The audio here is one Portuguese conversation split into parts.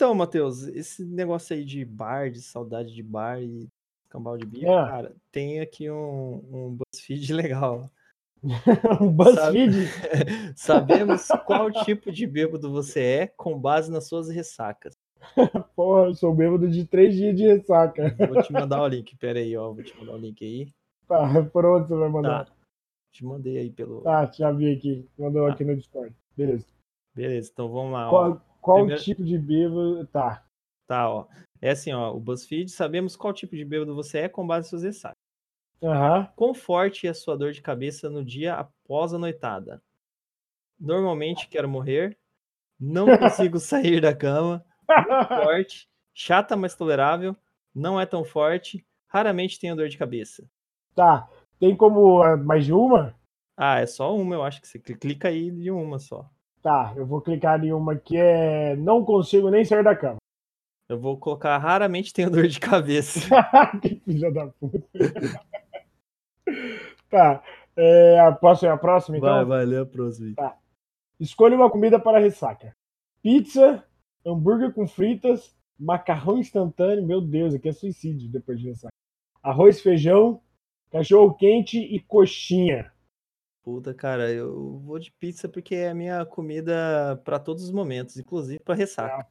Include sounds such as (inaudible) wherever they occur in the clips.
Então, Matheus, esse negócio aí de bar, de saudade de bar e cambal de bico, É. cara, tem aqui um, um BuzzFeed (laughs) legal. (laughs) um BuzzFeed? (laughs) Sabemos qual tipo de bêbado você é com base nas suas ressacas. Porra, eu sou bêbado de três dias de ressaca. Vou te mandar o link, pera aí, ó, vou te mandar o link aí. Tá, por onde você vai mandar? Tá, te mandei aí pelo... Tá, já vi aqui. Mandou Tá. aqui no Discord. Beleza. Beleza, então vamos lá, ó. Qual, qual primeiro- tipo de bêbado. Tá. Tá, ó. É assim, ó, o BuzzFeed, sabemos qual tipo de bêbado você é com base nas suas ressacas. Aham. Quão forte é a sua dor de cabeça no dia após a noitada? Normalmente quero morrer, não (laughs) consigo sair da cama, forte, (laughs) chata mas tolerável, não é tão forte, raramente tenho dor de cabeça. Tá. Tem como ah, mais de uma? Ah, é só uma, eu acho que você cli- clica aí de uma só. Tá, eu vou clicar em uma que é. Não consigo nem sair da cama. Eu vou colocar raramente tenho (laughs) dor de cabeça. (laughs) que filha da puta. tá. É, posso ir a próxima, então? Vai, vai, lê a próxima. aí. Escolha uma comida para ressaca: pizza, hambúrguer com fritas, macarrão instantâneo. Meu Deus, aqui é suicídio depois de ressaca. Arroz, feijão, cachorro quente e coxinha. Puta, cara, eu vou de pizza porque é a minha comida pra todos os momentos, inclusive pra ressaca.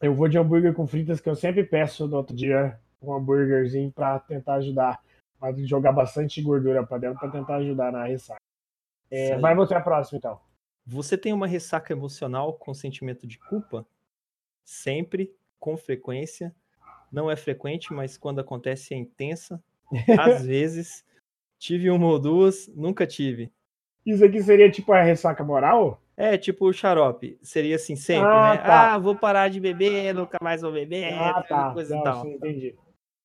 Eu vou de hambúrguer com fritas, que eu sempre peço no outro dia um hambúrguerzinho para tentar ajudar. Pra jogar bastante gordura para dentro para tentar ajudar na ressaca. É, vai você a próxima, então. Você tem uma ressaca emocional com sentimento de culpa? Sempre, com frequência. Não é frequente, mas quando acontece é intensa. (laughs) Às vezes. Tive uma ou duas, nunca tive. Isso aqui seria tipo a ressaca moral? É, tipo o xarope. Seria assim sempre, Ah, né? tá. Ah, vou parar de beber, nunca mais vou beber, ah, tá. coisa e Não, tal. sim, entendi.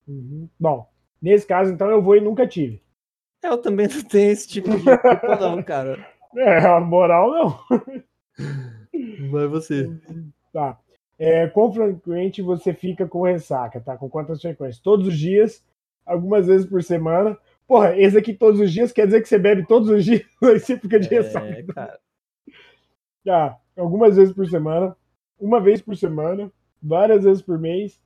Uhum. Bom, nesse caso, então, eu vou e nunca tive. Eu também não tenho esse tipo de culpa, não, (laughs) cara. É, a moral não. Vai você. Tá. É, quão frequente você fica com ressaca, tá? Com quantas frequências? Todos os dias, algumas vezes por semana. Porra, esse aqui todos os dias quer dizer que você bebe todos os dias, (laughs) aí você fica de ressaca. É, cara. Tá, algumas vezes por semana, uma vez por semana, várias vezes por mês,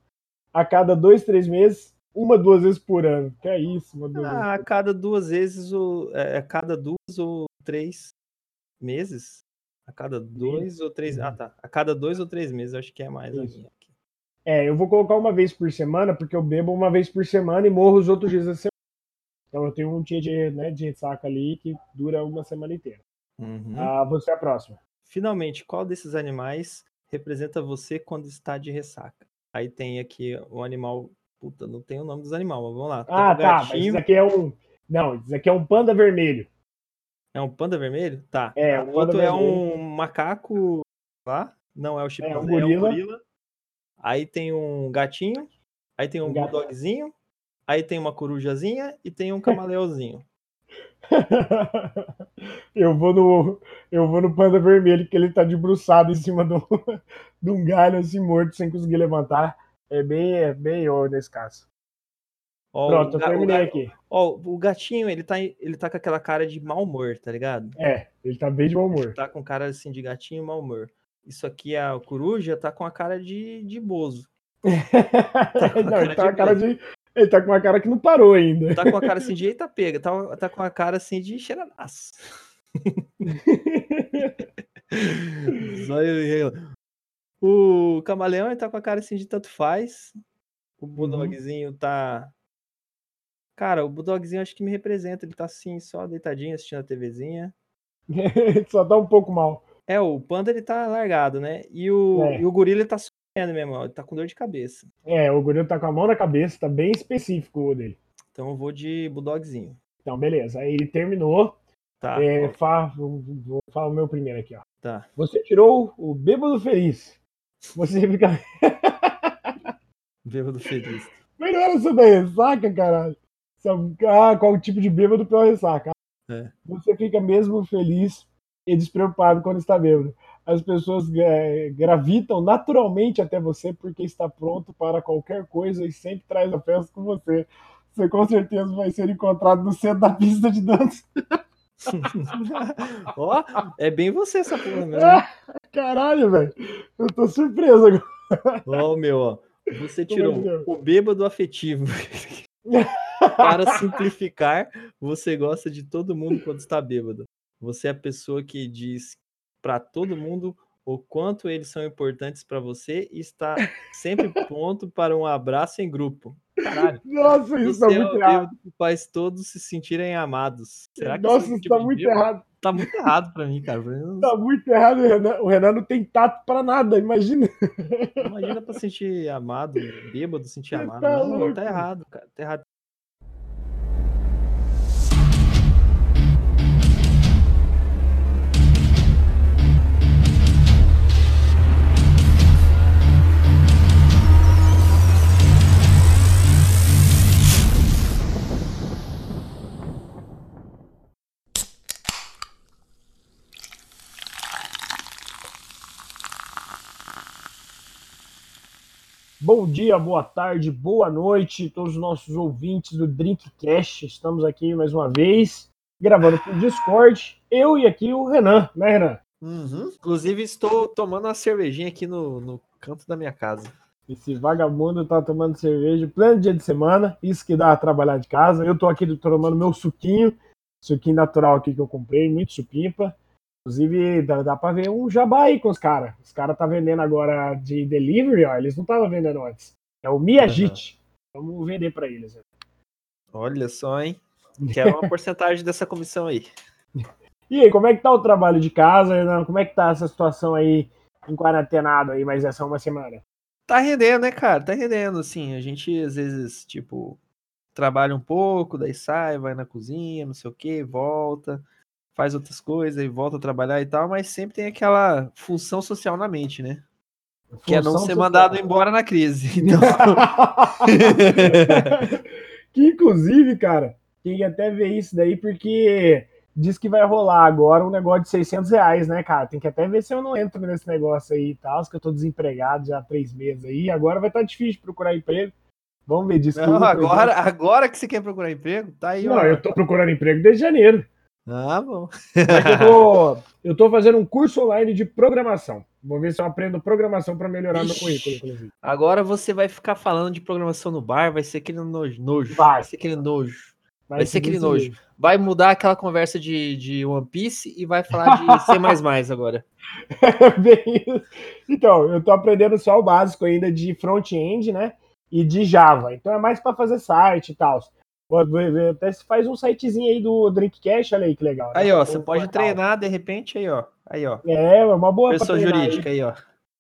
a cada dois, três meses, uma, duas vezes por ano. Que é isso, uma, duas. Ah, a cada duas vezes, ou, é, a cada duas ou três meses? A cada dois ou três. Ah, tá. A cada dois ou três meses, acho que é mais a Isso. minha. aqui. É, eu vou colocar uma vez por semana, porque eu bebo uma vez por semana e morro os outros dias da semana. Então eu tenho um dia de, né, de ressaca ali que dura uma semana inteira. Uhum. Ah, você é a próxima. Finalmente, qual desses animais representa você quando está de ressaca? Aí tem aqui o animal. Puta, não tem o nome dos animais, mas vamos lá. Tem Ah, um tá. Mas isso aqui é um. Não, isso aqui é um panda vermelho. É um panda vermelho? Tá. É, o um outro é vermelho. um macaco lá. Não é o chimpanzé, é um gorila. gorila. Aí tem um gatinho. Aí tem um Um bulldogzinho. Aí tem uma corujazinha e tem um camaleãozinho. (laughs) eu vou no. Eu vou no panda vermelho, que ele tá debruçado em cima do, (laughs) de um galho assim morto, sem conseguir levantar. É bem, é bem eu nesse caso. Ó, Pronto, eu o terminei aqui. Ó, o gatinho, ele tá, ele tá com aquela cara de mau humor, tá ligado? É, ele tá bem de bom humor. Tá com cara assim de gatinho e mau humor. Isso aqui, a coruja, tá com a cara de, de bozo. com não, ele tá com a cara de. Ele tá com uma cara que não parou ainda. Tá com a cara assim de eita pega. Tá, tá com a cara assim de (laughs) ó. O camaleão ele tá com a cara assim de tanto faz. O bulldogzinho tá. Cara, o bulldogzinho acho que me representa. Ele tá assim, só deitadinho assistindo a TVzinha. (laughs) Só tá um pouco mal. É, o panda ele tá largado, né? E o, É. e o gorila ele tá sofrendo mesmo, ó. Ele tá com dor de cabeça. É, o gorila tá com a mão na cabeça, tá bem específico o dele. Então eu vou de bulldogzinho. Então, beleza. Aí ele terminou. Tá, É, ó, fa- vou, falar o meu primeiro aqui, ó. tá. Você tirou o bêbado feliz. Você (laughs) fica. Bêbado feliz. Mas não era sobre a ressaca, caralho. Ah, qual tipo de bêbado pela ressaca? É. Você fica mesmo feliz e despreocupado quando está bêbado. As pessoas eh, gravitam naturalmente até você porque está pronto para qualquer coisa e sempre traz a festa com você. Você com certeza vai ser encontrado no centro da pista de dança. (laughs) Ó, é bem você essa porra mesmo. Ah, (laughs) caralho, velho. Eu tô surpreso agora. Ó, meu, ó. Você tirou é é? o bêbado afetivo. (laughs) Para simplificar, você gosta de todo mundo quando está bêbado. Você é a pessoa que diz para todo mundo o quanto eles são importantes para você e está sempre (laughs) pronto para um abraço em grupo. Caralho. Nossa, isso Você tá é muito errado. faz todos se sentirem amados. Será que Nossa, isso tipo tá de muito errado. Tá muito errado pra mim, cara. Pra mim, não- Tá muito errado, o Renan. O Renan não tem tato pra nada, imagina. Imagina pra sentir amado, bêbado sentir Você amado. tá não, louco. tá errado, cara. Tá errado. Bom dia, boa tarde, boa noite, todos os nossos ouvintes do Drinkcast. Estamos aqui mais uma vez, gravando pro Discord. Eu e aqui o Renan, né, Renan? Uhum. Inclusive, estou tomando uma cervejinha aqui no, no canto da minha casa. Esse vagabundo tá tomando cerveja pleno dia de semana, isso que dá a trabalhar de casa. Eu tô aqui tomando meu suquinho, suquinho natural aqui que eu comprei, muito supimpa. Inclusive, dá, dá pra ver um jabá aí com os caras. Os caras tá vendendo agora de delivery, ó. Eles não estavam vendendo antes. É o Miyagit. Vamos vender pra eles. né? Olha só, hein? Quero uma (laughs) porcentagem dessa comissão aí. E aí, como é que tá o trabalho de casa, Renan? Como é que tá essa situação aí em quarentenado aí, mas essa uma semana? Tá rendendo, né, cara? Tá rendendo, assim. A gente, às vezes, tipo, trabalha um pouco, daí sai, vai na cozinha, não sei o que, volta, faz outras coisas e volta a trabalhar e tal, mas sempre tem aquela função social na mente, né? Que é não Função ser social. mandado embora na crise. (laughs) Então, (laughs) que inclusive, cara, tem que até ver isso daí, porque diz que vai rolar agora um negócio de 600 reais, né, cara? Tem que até ver se eu não entro nesse negócio aí e tal, que eu tô desempregado já há três meses aí. Agora vai estar difícil procurar emprego. Vamos ver disso. não, agora, agora que você quer procurar emprego, tá aí, Não, ó. eu tô procurando emprego desde janeiro. Ah, bom. Mas eu tô fazendo um curso online de programação. Vou ver se eu aprendo programação para melhorar meu currículo, inclusive. Agora você vai ficar falando de programação no bar, vai ser aquele nojo. nojo. Vai. ser aquele nojo. Vai, Vai ser aquele nojo. Vai mudar aquela conversa de, de One Piece e vai falar de (laughs) C agora. (laughs) Bem isso. Então, eu tô aprendendo só o básico ainda de front-end, né? E de Java. Então é mais para fazer site e tal. Pode ver- Até se faz um sitezinho aí do Drinkcast, olha aí que legal. né? Aí, ó, você pode treinar de repente aí, ó. Aí, ó. É, é uma boa Pessoa treinar aí, jurídica aí, ó.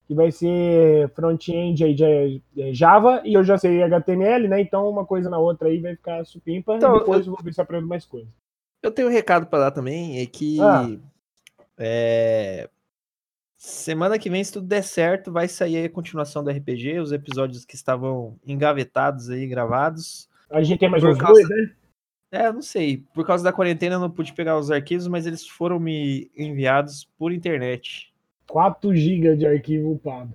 que vai ser front-end aí de Java e eu já sei HTML, né? Então uma coisa na outra aí vai ficar supimpa Então, e depois eu vou ver se aprendo mais coisas. Eu tenho um recado pra dar também, é que Ah. é, semana que vem, se tudo der certo, vai sair aí a continuação do RPG, os episódios que estavam engavetados aí, gravados. A gente tem mais Por uns causa- dois, né? É, eu não sei. Por causa da quarentena eu não pude pegar os arquivos, mas eles foram me enviados por internet. 4 GB de arquivo upado.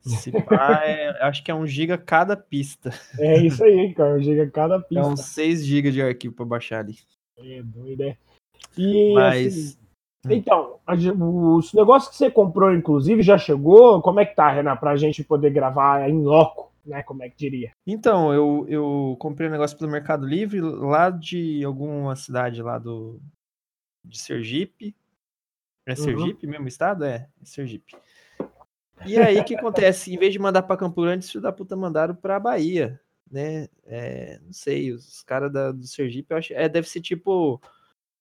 Se pá, (laughs) é- acho que é um giga cada pista. É isso aí, cara. Chega cada (laughs) É pista. uns 6 GB de arquivo pra baixar ali. É doido, é. E, Mas. assim, então, a gen- os negócios que você comprou, inclusive, já chegou? Como é que tá, Renan, pra gente poder gravar em loco, né? Como é que diria? Então, eu, eu comprei um negócio pelo Mercado Livre lá de alguma cidade lá do de Sergipe. É Sergipe mesmo o estado? É, é Sergipe. E aí, o que acontece? Em vez de mandar para Campo Grande, os filhos da puta mandaram para Bahia, né? É, não sei, os caras do Sergipe, eu acho, é, deve ser tipo,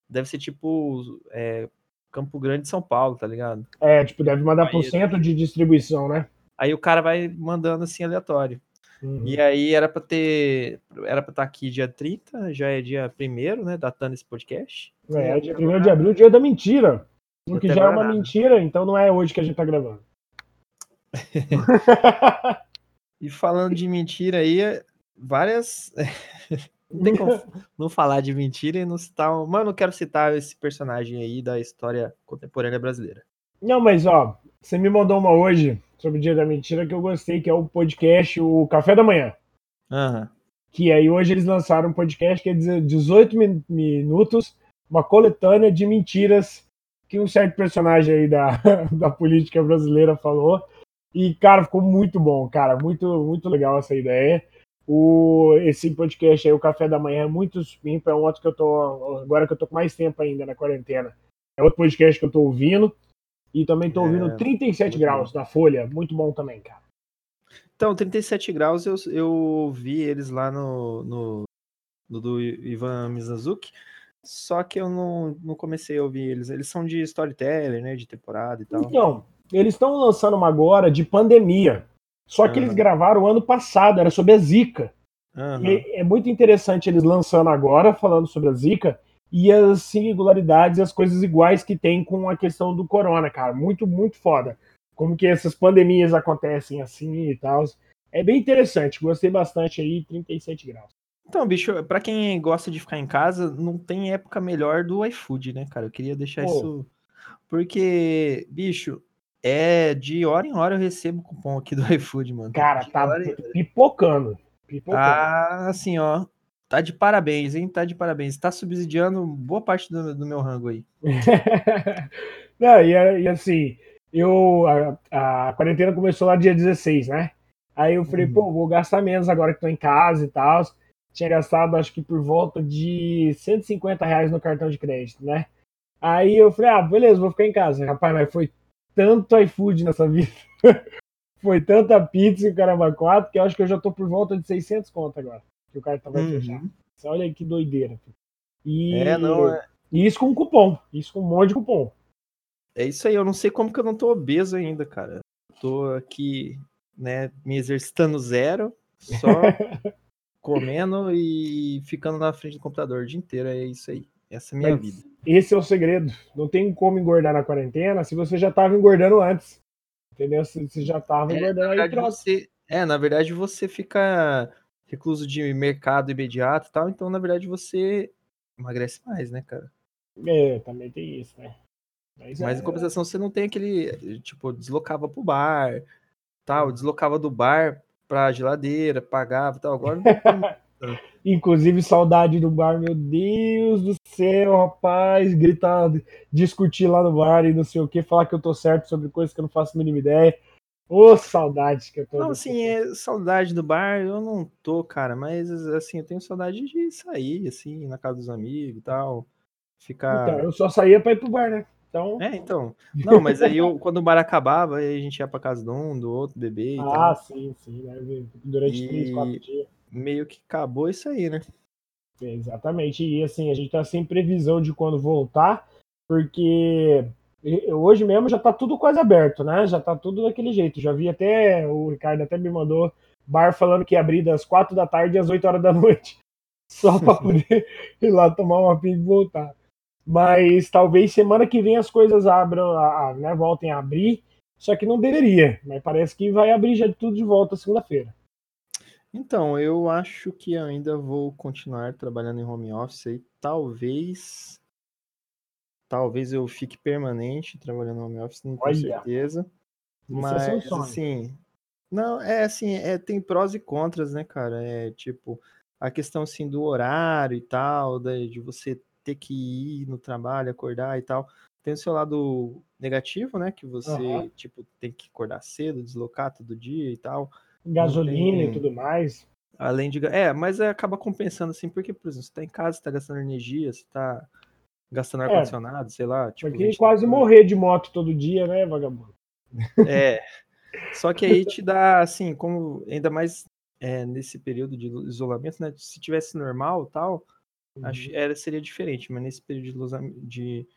deve ser tipo é, Campo Grande, São Paulo, tá ligado? É, tipo, deve mandar Aí, por centro de distribuição, né? Aí o cara vai mandando assim aleatório. Uhum. E aí era pra ter. Era pra estar aqui dia 30, já é dia 1 né? Datando esse podcast. É, dia 1 de abril, dia da mentira. O que já é uma nada. mentira, então não é hoje que a gente tá gravando. (laughs) E falando de mentira aí, várias. (laughs) não tem como (laughs) não falar de mentira e não citar. um- Mano, eu quero citar esse personagem aí da história contemporânea brasileira. Não, mas ó, você me mandou uma hoje sobre o dia da mentira que eu gostei, que é o podcast O Café da Manhã. Aham. Que aí hoje eles lançaram um podcast que é 18 min- minutos, uma coletânea de mentiras que um certo personagem aí da, (laughs) da política brasileira falou. E, cara, ficou muito bom, cara. Muito, muito legal essa ideia. O, esse podcast aí, o Café da Manhã, é muito supimpa. É um outro que eu tô. Agora que eu tô com mais tempo ainda na quarentena. É outro podcast que eu tô ouvindo. E também tô ouvindo É, 37 muito graus na Folha. Muito bom também, cara. Então, 37 graus eu, eu vi eles lá no, no, no do Ivan Mizanzuki, só que eu não, não comecei a ouvir eles. Eles são de storyteller, né? De temporada e tal. Então, eles estão lançando uma agora de pandemia. Só que eles Aham. gravaram ano passado, era sobre a Zika. E é muito interessante eles lançando agora, falando sobre a Zika, e as singularidades, as coisas iguais que tem com a questão do corona, cara. Muito, muito foda. Como que essas pandemias acontecem assim e tal. É bem interessante, gostei bastante aí, 37 graus. Então, bicho, pra quem gosta de ficar em casa, não tem época melhor do iFood, né, cara? Eu queria deixar Pô. isso. Porque, bicho, é de hora em hora eu recebo cupom aqui do (laughs) iFood, mano. Cara, De tá hora pipocando. Pipocando. Ah, assim, ó. Tá de parabéns, hein? Tá de parabéns. Tá subsidiando boa parte do, do meu rango aí. (laughs) Não, e, e assim, eu a, a quarentena começou lá dia 16, né? Aí eu falei, Uhum. pô, vou gastar menos agora que tô em casa e tal. Tinha gastado, acho que por volta de 150 reais no cartão de crédito, né? Aí eu falei, ah, beleza, vou ficar em casa. Rapaz, mas foi tanto iFood nessa (laughs) vida. foi tanta pizza e caramba 4 que eu acho que eu já tô por volta de 600 conto agora. Que o cartão vai fechar. Uhum. Você olha aí que doideira. filho. E, É, não, é, e isso com cupom. Isso com um monte de cupom. é isso aí. Eu não sei como que eu não tô obeso ainda, cara. Tô aqui, né, me exercitando zero, só (laughs) comendo e ficando na frente do computador o dia inteiro. É isso aí. Essa é a minha Mas vida. Esse é o segredo. Não tem como engordar na quarentena se você já estava engordando antes. Entendeu? Se você já estava É, engordando aí, você, é, na verdade, você fica recluso de mercado imediato e tal, então, na verdade, você emagrece mais, né, cara? É, também tem isso, né? Mas, Mas é, em compensação, você não tem aquele, tipo, deslocava pro bar, tal, deslocava do bar pra geladeira, pagava e tal. Agora não tem (laughs) Inclusive, saudade do bar, meu Deus do céu, rapaz. Gritar, discutir lá no bar e não sei o que, falar que eu tô certo sobre coisas que eu não faço a mínima ideia. Ô, saudade que eu tô. Não, assim, é saudade do bar, eu não tô, cara, mas assim, eu tenho saudade de sair, assim, na casa dos amigos e tal. Ficar. Então, eu só saía pra ir pro bar, né? Então, É, então. Não, mas aí eu, (laughs) quando o bar acabava, aí a gente ia pra casa de um, do outro, beber e ah, tal. sim, sim, né? Durante E- três, quatro dias. Meio que acabou isso aí, né? Exatamente. E assim, a gente tá sem previsão de quando voltar, porque hoje mesmo já tá tudo quase aberto, né? Já tá tudo daquele jeito. Já vi até, o Ricardo até me mandou bar falando que ia abrir das quatro da tarde às 8 horas da noite. (laughs) Só pra poder (laughs) ir lá tomar uma pinga e voltar. Mas talvez semana que vem as coisas abram, a- a- né, voltem a abrir, só que não deveria. Mas parece que vai abrir já tudo de volta segunda-feira. Então, eu acho que ainda vou continuar trabalhando em home office aí. Talvez. Talvez eu fique permanente trabalhando em home office, não tenho Olha, certeza. Esse é Mas, sonho. assim. Não, é assim, é, tem prós e contras, né, cara? É tipo, a questão assim do horário e tal, da- de você ter que ir no trabalho, acordar e tal. Tem o seu lado negativo, né? Que você, Aham. tipo, tem que acordar cedo, deslocar todo dia e tal. Gasolina tem- e tudo mais. Além de. É, mas é, acaba compensando, assim, porque, por exemplo, você tá em casa, você tá gastando energia, você tá gastando É. ar-condicionado, sei lá. Tipo, Porque quase morrer de moto todo dia, né, vagabundo? É. Só que aí te dá, assim, como ainda mais é, nesse período de isolamento, né? Se tivesse normal tal, acho, era, seria diferente, mas nesse período de,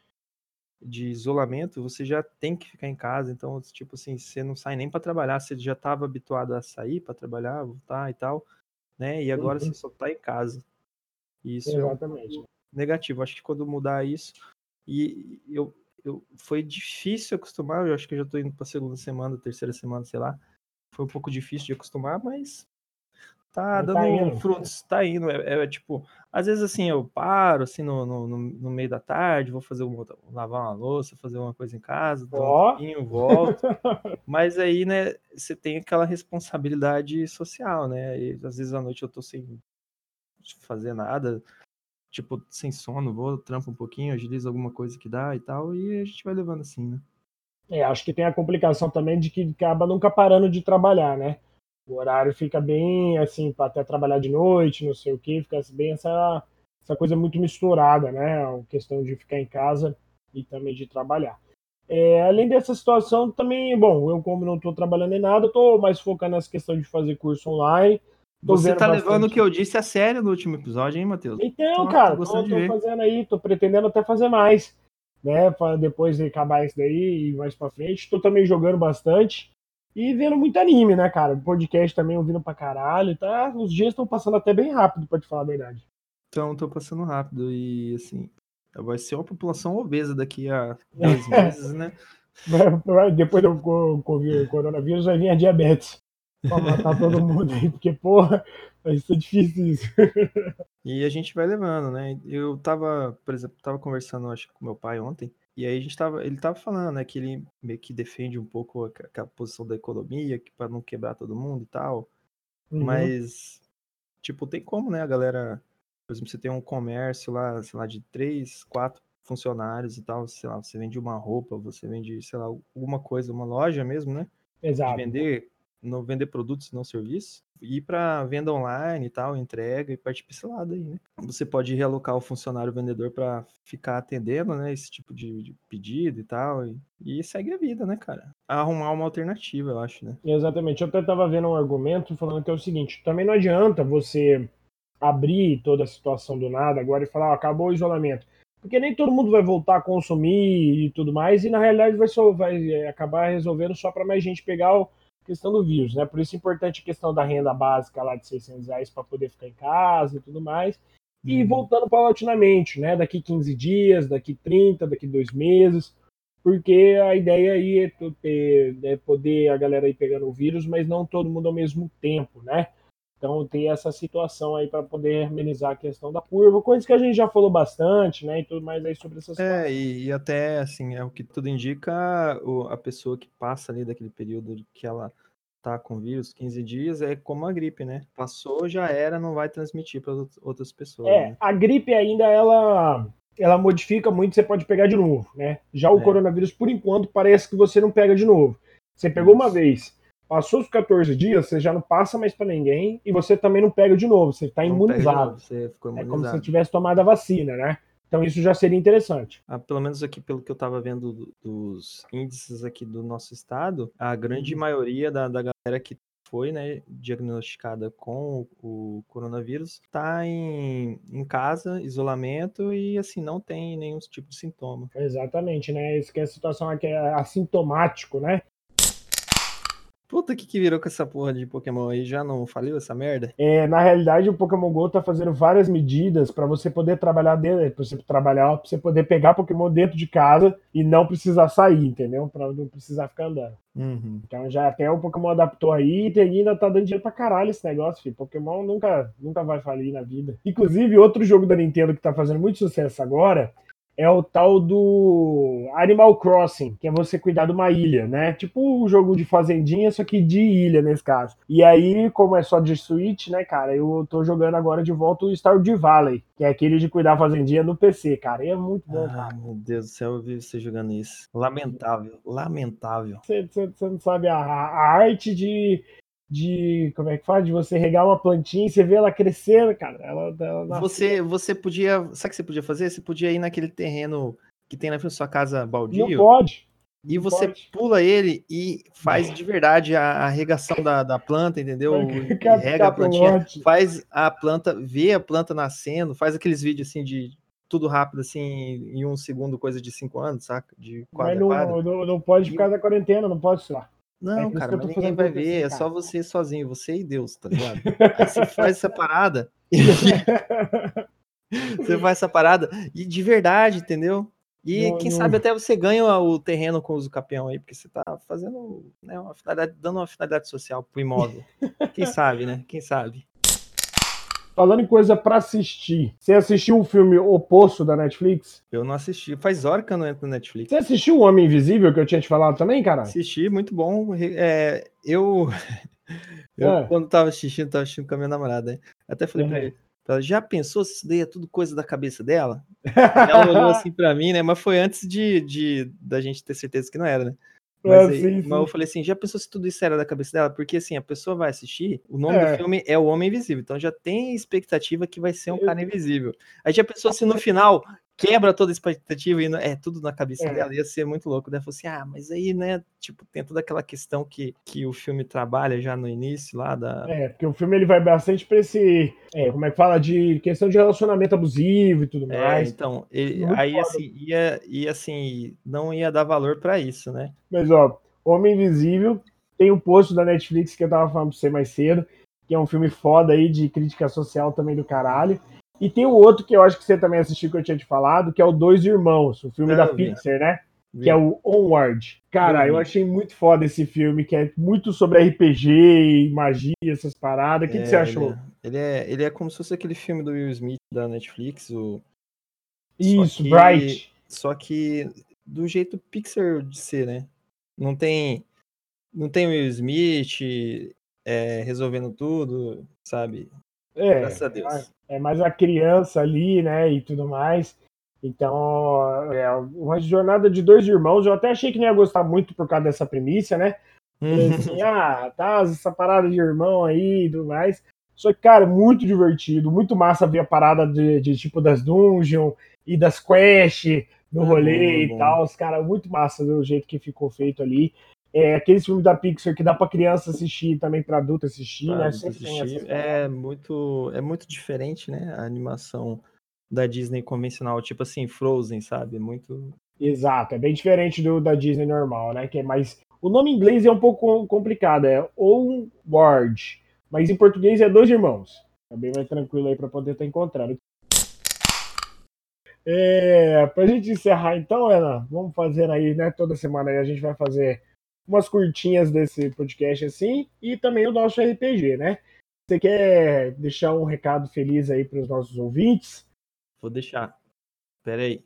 de, isolamento, você já tem que ficar em casa, então, tipo assim, você não sai nem para trabalhar, você já estava habituado a sair para trabalhar, voltar e tal, né? E agora Uhum. você só tá em casa. Isso é um Exatamente. Negativo. Acho que quando mudar isso, e eu, eu foi difícil acostumar. Eu acho que eu já tô indo para segunda semana, terceira semana, sei lá. Foi um pouco difícil de acostumar, mas tá Mas dando tá indo. frutos, tá indo. É, é, tipo, às vezes assim eu paro assim no, no, no- meio da tarde, vou fazer uma, lavar uma louça, fazer uma coisa em casa, dou um tempinho, volto. (laughs) Mas aí, né, você tem aquela responsabilidade social, né? E às vezes à noite eu tô sem fazer nada, tipo, sem sono, vou, trampo um pouquinho, agilizo alguma coisa que dá e tal, e a gente vai levando assim, né? É, acho que tem a complicação também de que acaba nunca parando de trabalhar, né? O horário fica bem assim, para até trabalhar de noite, não sei o que, fica bem essa, essa coisa muito misturada, né? A questão de ficar em casa e também de trabalhar. É, além dessa situação, também, bom, eu como não estou trabalhando em nada, estou mais focando nessa questão de fazer curso online. Você tá bastante... levando o que eu disse a sério no último episódio, hein, Matheus? Então, tô, cara, tô, tô, tô fazendo aí, tô pretendendo até fazer mais, né? Para depois de acabar isso daí e mais para frente. Tô também jogando bastante e vendo muito anime, né, cara? Podcast também ouvindo pra caralho, tá? Os dias estão passando até bem rápido, pra te falar a verdade. Então, tô passando rápido e, assim, vai ser uma população obesa daqui a (laughs) dois meses, né? Depois do coronavírus vai vir a diabetes pra matar todo mundo aí, porque, porra, vai ser difícil isso. E a gente vai levando, né? Eu tava, por exemplo, tava conversando, acho com meu pai ontem, e aí a gente tava, ele tava falando, né, que ele meio que defende um pouco aquela posição da economia, para não quebrar todo mundo e tal. Uhum. Mas, tipo, tem como, né, a galera, por exemplo, você tem um comércio lá, sei lá, de três, quatro funcionários e tal, sei lá, você vende uma roupa, você vende, sei lá, alguma coisa, uma loja mesmo, né? Exato. De vender não vender produtos, não serviços, ir para venda online e tal, entrega e partir para esse lado aí, né? Você pode realocar o funcionário vendedor para ficar atendendo, né, esse tipo de, de pedido e tal, e, e, segue a vida, né, cara? Arrumar uma alternativa, eu acho, né? Exatamente. Eu até tava vendo um argumento falando que é o seguinte, também não adianta você abrir toda a situação do nada agora e falar, ah, acabou o isolamento. Porque nem todo mundo vai voltar a consumir e tudo mais, e na realidade vai, só, vai é, acabar resolvendo só para mais gente pegar o questão do vírus, né? Por isso é importante a questão da renda básica lá de 600 reais para poder ficar em casa e tudo mais. E uhum. voltando paulatinamente, né? Daqui 15 dias, daqui 30, daqui dois meses, porque a ideia aí é, ter, é poder a galera ir pegando o vírus, mas não todo mundo ao mesmo tempo, né? Então ter essa situação aí para poder amenizar a questão da curva, coisa que a gente já falou bastante, né? E tudo mais aí sobre essa situação. É, e, e até assim, é o que tudo indica, o, a pessoa que passa ali daquele período que ela tá com vírus, 15 dias, é como a gripe, né? Passou, já era, não vai transmitir para outras pessoas. É, né? a gripe ainda ela ela modifica muito, você pode pegar de novo, né? Já o é. coronavírus, por enquanto, parece que você não pega de novo. Você pegou uma vez, Passou os 14 dias, você já não passa mais para ninguém e você também não pega de novo, você está imunizado. Você imunizado. É como se você tivesse tomado a vacina, né? Então isso já seria interessante. Ah, pelo menos aqui pelo que eu estava vendo dos índices aqui do nosso estado, a grande uhum. maioria da, da galera que foi né, diagnosticada com o coronavírus está em, em casa, isolamento e assim não tem nenhum tipo de sintoma. Exatamente, né? Isso que é a situação aqui é assintomático, né? Puta que que virou com essa porra de Pokémon aí? Já não faliu essa merda? É, na realidade, o Pokémon GO tá fazendo várias medidas para você poder trabalhar dentro, pra você trabalhar, pra você poder pegar Pokémon dentro de casa e não precisar sair, entendeu? Pra não precisar ficar andando. Uhum. Então já até o Pokémon adaptou aí e ainda tá dando dinheiro pra caralho esse negócio, filho. Pokémon nunca, nunca vai falir na vida. Inclusive, outro jogo da Nintendo que tá fazendo muito sucesso agora é o tal do Animal Crossing, que é você cuidar de uma ilha, né? Tipo o jogo de fazendinha, só que de ilha nesse caso. E aí, como é só de Switch, né, cara, eu tô jogando agora de volta o Stardew Valley, que é aquele de cuidar fazendinha no PC, cara. E é muito bom, ah, cara. Meu Deus do céu, eu vi você jogando isso. Lamentável, lamentável. Você, você, você não sabe a, a arte de de como é que faz? De você regar uma plantinha e você vê ela crescendo, cara. Ela, ela você, você podia. Sabe o que você podia fazer? Você podia ir naquele terreno que tem na sua casa baldio. Não pode. E você pode. pula ele e faz de verdade a, regação da, da planta, entendeu? rega a plantinha, faz a planta, vê a planta nascendo, faz aqueles vídeos assim de tudo rápido, assim, em um segundo, coisa de cinco anos, saca? De quadra, Mas não, não, não, pode ficar da quarentena, não pode, sei lá. Não, é cara, mas ninguém vai ver, é só você sozinho, você e Deus, tá ligado? (laughs) Aí você faz essa parada. (laughs) você faz essa parada e de verdade, entendeu? E quem sabe até você ganha o terreno com o uso capião aí, porque você tá fazendo né, uma finalidade, dando uma finalidade social pro imóvel. quem sabe, né? Quem sabe? Falando em coisa para assistir, você assistiu o filme Oposto da Netflix? Eu não assisti. Faz hora que eu não entro na Netflix. Você assistiu O Homem Invisível, que eu tinha te falado também, cara? Assisti, muito bom. É, eu, (laughs) eu é. quando tava assistindo, tava assistindo com a minha namorada. Hein? Até falei uhum. pra ele, ela já pensou se isso daí é tudo coisa da cabeça dela? (laughs) ela olhou assim pra mim, né? Mas foi antes de, de da gente ter certeza que não era, né? Mas, Ah, aí- sim, mas sim. eu falei assim, já pensou se tudo isso era da cabeça dela? Porque assim, a pessoa vai assistir, o nome É. do filme é O Homem Invisível, então já tem expectativa que vai ser um cara invisível. Aí já pensou se no final quebra toda a expectativa e não- é tudo na cabeça É. dela, ia ser muito louco. Daí falou assim, ah, mas aí, né, tipo, tem toda aquela questão que, que o filme trabalha já no início lá da... É, porque o filme ele vai bastante pra esse. é, como é que fala? De questão de relacionamento abusivo e tudo É, mais. então, ele- aí foda. assim, ia, ia assim, não ia dar valor pra isso, né? Mas, ó, Homem Invisível tem um post da Netflix que eu tava falando pra você mais cedo, que é um filme foda aí de crítica social também do caralho. E tem o outro que eu acho que você também assistiu, que eu tinha te falado, que é o Dois Irmãos, o filme Ah, da vi. Pixar, né? Vi. Que é o Onward. Cara, Eu eu achei muito foda esse filme, que é muito sobre RPG e magia, essas paradas. O que, que você É, achou? Ele é, ele é, ele é como se fosse aquele filme do Will Smith da Netflix, o, Isso, que- Bright. só que do jeito Pixar de ser, né? Não tem, não tem o Will Smith é, resolvendo tudo, sabe? É, Graças a Deus. é mais a criança ali, né, e tudo mais. Então, é uma jornada de dois irmãos. Eu até achei que não ia gostar muito por causa dessa premissa, né? Falei assim, ah, tá, essa parada de irmão aí e tudo mais. Só que, cara, muito divertido, muito massa ver a parada de, de, tipo das dungeon e das quest no É rolê é e tal. Os cara, muito massa do jeito que ficou feito ali. É, aqueles filmes da Pixar que dá pra criança assistir e também pra adulto assistir, Pra né? assistir. É muito, é muito diferente, né? A animação da Disney convencional, tipo assim, Frozen, sabe? Muito. Exato, é bem diferente do da Disney normal, né? Que é mais. O nome em inglês é um pouco complicado, é Onward, mas em português é Dois Irmãos. É bem mais tranquilo aí para poder estar encontrando. É, pra gente encerrar então, Ana, vamos fazer aí, né? Toda semana aí a gente vai fazer umas curtinhas desse podcast assim e também o nosso RPG, né? Você quer deixar um recado feliz aí para os nossos ouvintes? Vou deixar. Pera aí.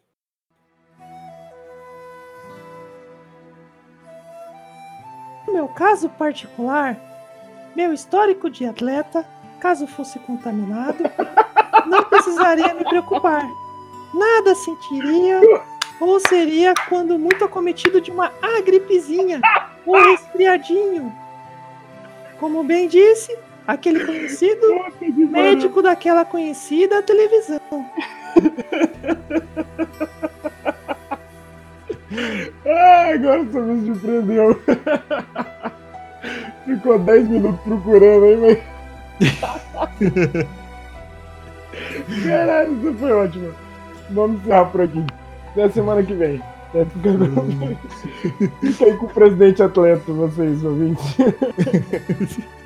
No meu caso particular, meu histórico de atleta, caso fosse contaminado, (laughs) não precisaria me preocupar. Nada sentiria (laughs) ou seria quando muito acometido de uma agripezinha ou (laughs) resfriadinho. Como bem disse, aquele conhecido médico daquela conhecida televisão. (laughs) Ah, agora você me surpreendeu. (laughs) Ficou 10 minutos procurando aí, mas. Caralho, isso foi ótimo. Vamos encerrar por aqui. Até semana que vem. Fica... Fica aí com o presidente atleta, vocês ouvintes. (laughs)